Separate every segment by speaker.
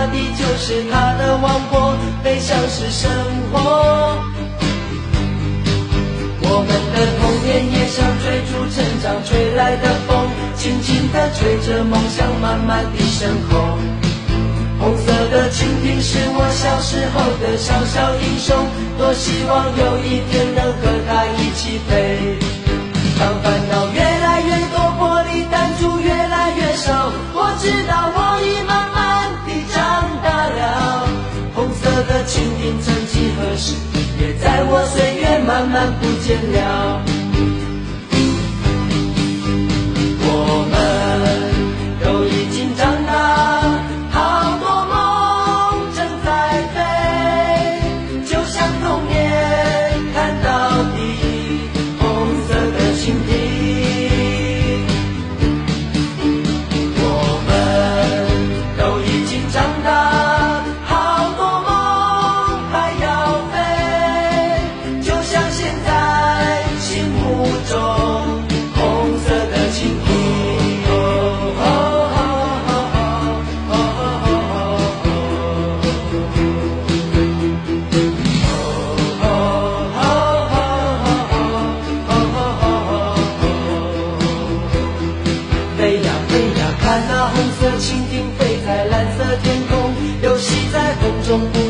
Speaker 1: 大地就是他的王国飞翔是生活。我们的童年也像追逐成长吹来的风轻轻地吹着梦想慢慢地升空红色的蜻蜓是我小时候的小小英雄多希望有一天能和它一起飞。当烦恼也在我岁月慢慢不见了。中红色的蜻蜓，哦，飞呀飞呀，看那红色蜻蜓飞在蓝色天空，游戏在风中。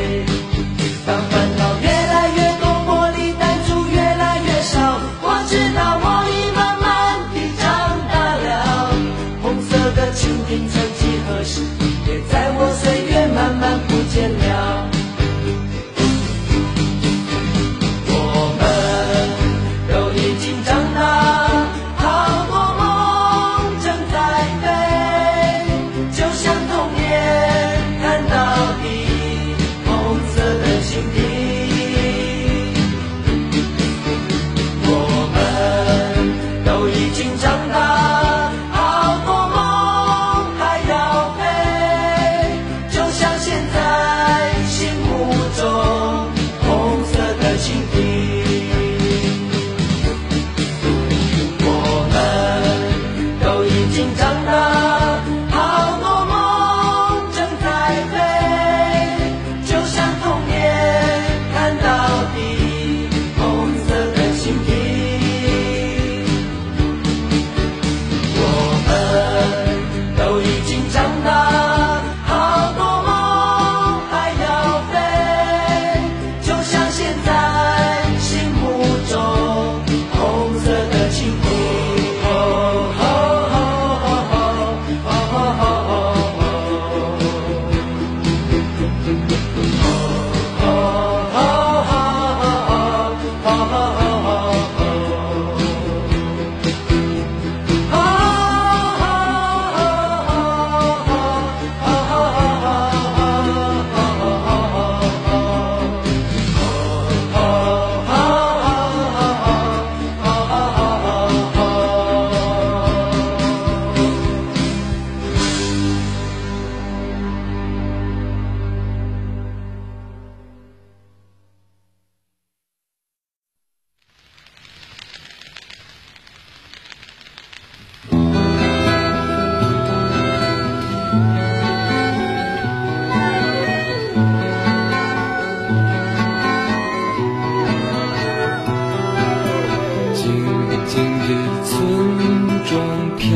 Speaker 1: 飘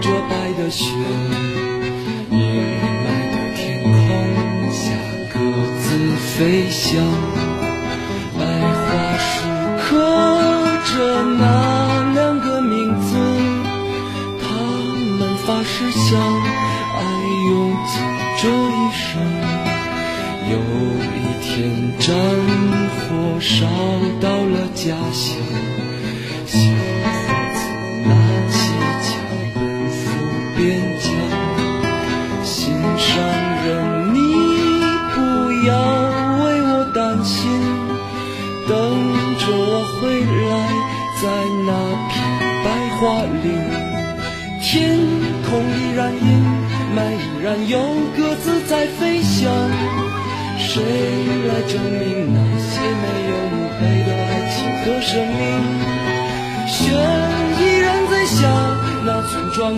Speaker 1: 着白的雪，阴霾
Speaker 2: 的
Speaker 1: 天
Speaker 2: 空
Speaker 1: 下各自
Speaker 2: 飞
Speaker 1: 翔。白桦树刻着那两个名字，他们发誓相爱用尽这一生。有一天，战火烧到了家乡，话里，天空依然阴霾，依然有鸽子在飞翔。
Speaker 2: 谁
Speaker 1: 来
Speaker 2: 证明那些没有墓碑的爱情
Speaker 1: 和
Speaker 2: 生命？
Speaker 1: 雪依然
Speaker 2: 在下，
Speaker 1: 那
Speaker 2: 村庄。